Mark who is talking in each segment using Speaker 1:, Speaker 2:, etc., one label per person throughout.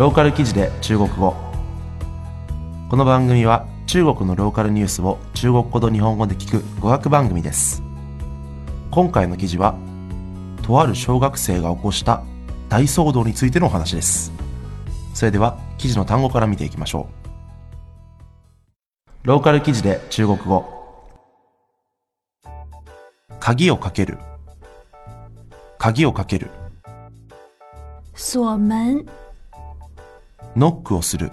Speaker 1: ローカル記事で中国語。この番組は中国のローカルニュースを中国語と日本語で聞く語学番組です。今回の記事はとある小学生が起こした大騒動についてのお話です。それでは記事の単語から見ていきましょう。ローカル記事で中国語。鍵をかける。鍵をかける。
Speaker 2: 锁门、
Speaker 1: ノックをする。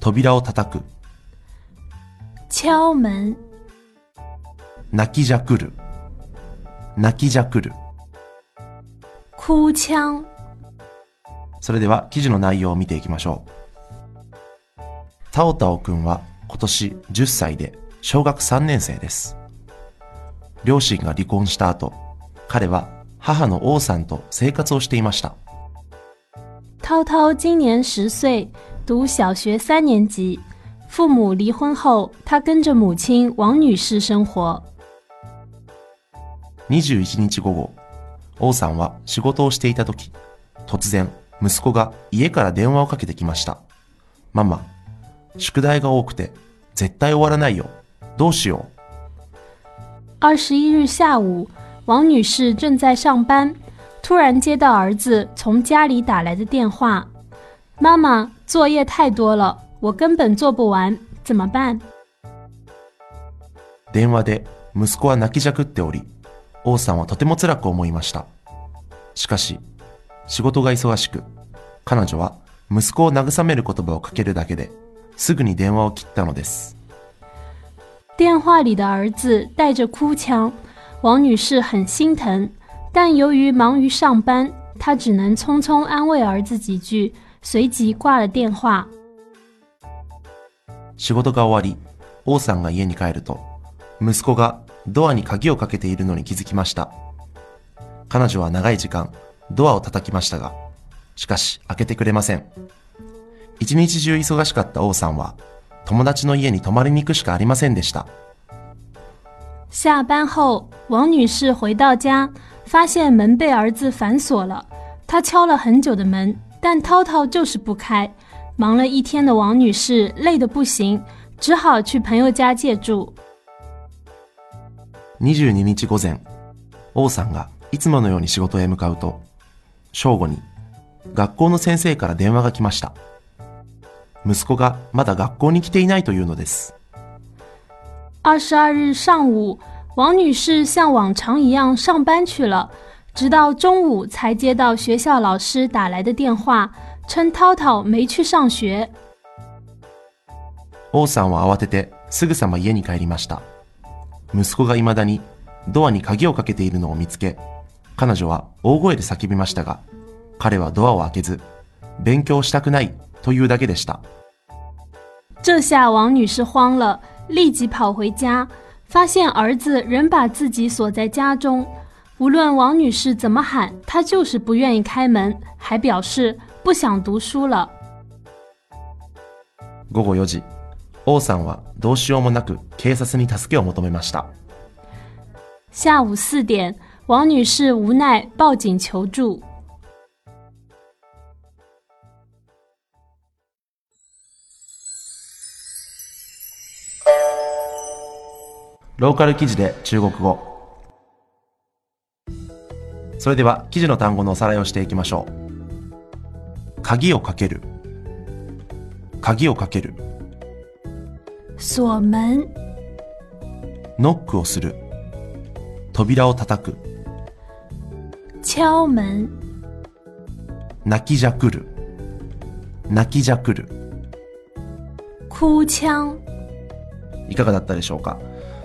Speaker 1: 扉を叩く。
Speaker 2: 敲门、
Speaker 1: 泣きじゃくる。泣きじゃくる。
Speaker 2: 哭腔、
Speaker 1: それでは記事の内容を見ていきましょう。タオタオくんは今年10歳で小学3年生です。両親が離婚した後彼は母の王さんと生活をしていました
Speaker 2: 涛涛今年十岁，读小学三年级。父母离婚后，他跟着母亲王女士生活。
Speaker 1: 21日午後王さんは仕事をしていた時突然息子が家から電話をかけてきましたママ宿題が多くて絶対終わらないよどうしよう
Speaker 2: 二十一日下午，王女士正在上班， 突然接到儿子从家里打来的电话：“妈妈，作业太多了，我根本做不完，怎么办
Speaker 1: 電話で息子は泣きじゃくっており、王さんはとても辛く思いました。しかし、仕事が忙しく、彼女は息子を慰める言葉をかけるだけで、すぐに電話を切ったのです。？”
Speaker 2: 电话里的儿子带着哭腔，王女士很心疼， 但由于忙于上班，她只能匆匆安慰儿子几句，随即挂了电话。
Speaker 1: 仕事が終わり、王さんが家に帰ると、息子がドアに鍵をかけているのに気づきました。彼女は長い時間、ドアを叩きましたが、しかし開けてくれません。一日中忙しかった王さんは、友達の家に泊まりに行くしかありませんでした。
Speaker 2: 下班后，王女士回到家，发现门被儿子反锁了。她敲了很久的门，但涛涛就是不开。忙了一天的王女士累得不行，只好去朋友家借住。
Speaker 1: 22日午前、王さんがいつものように仕事へ向かうと、正午に学校の先生から電話が来ました。息子がまだ学校に来ていないというのです。
Speaker 2: 二十二日上午， 王女士像往常一样上班去了，直到中午才接到学校老师打来的电话，称涛涛没去上学。
Speaker 1: 王さんは慌ててすぐさま家に帰りました。息子が未だにドアに鍵をかけているのを見つけ、彼女は大声で叫びましたが、彼はドアを開けず、勉強したくないというだけでした。
Speaker 2: 这下王女士慌了，立即跑回家， 发现儿子仍把自己锁在家中。无论王女士怎么喊，他就是不愿意开门，还表示不想读书了。
Speaker 1: 午後4時、王さんはどうしようもなく警察に助けを求めました。
Speaker 2: 下午四点，王女士无奈报警求助。
Speaker 1: ローカル記事で中国語。それでは記事の単語のおさらいをしていきましょう。鍵をかける。鍵をかける。
Speaker 2: 锁门、
Speaker 1: ノックをする。扉を叩く。
Speaker 2: 敲门、
Speaker 1: 泣きじゃくる。泣きじゃくる。
Speaker 2: 哭腔、
Speaker 1: いかがだったでしょうか？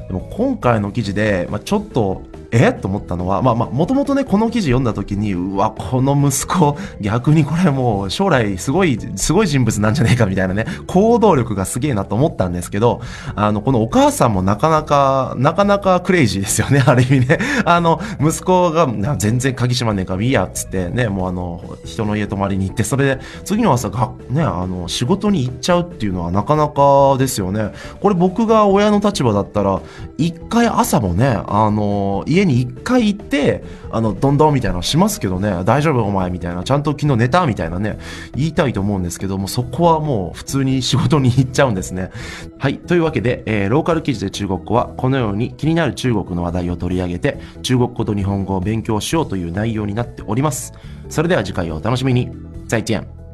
Speaker 1: でも今回の記事で、まあ、ちょっとえ？と思ったのはまあまあもともとねこの記事読んだ時にうわこの息子逆にこれもう将来すごいすごい人物なんじゃねえかみたいなね行動力がすげえなと思ったんですけどあのこのお母さんもなかなかなかなかクレイジーですよね ある意味ね。あの息子が全然鍵閉まんねえからいいやつってねもうあの人の家泊まりに行ってそれで次の朝がねあの仕事に行っちゃうっていうのはなかなかですよね。これ僕が親の立場だったら一回朝もねあの家に一回行って、あの、どんどんみたいなのしますけどね、大丈夫お前みたいな、ちゃんと昨日寝た？みたいなね、言いたいと思うんですけども、そこはもう普通に仕事に行っちゃうんですね。はい。というわけで、えーローカル記事で中国語は、このように気になる中国の話題を取り上げて、中国語と日本語を勉強しようという内容になっております。それでは次回をお楽しみに。再见。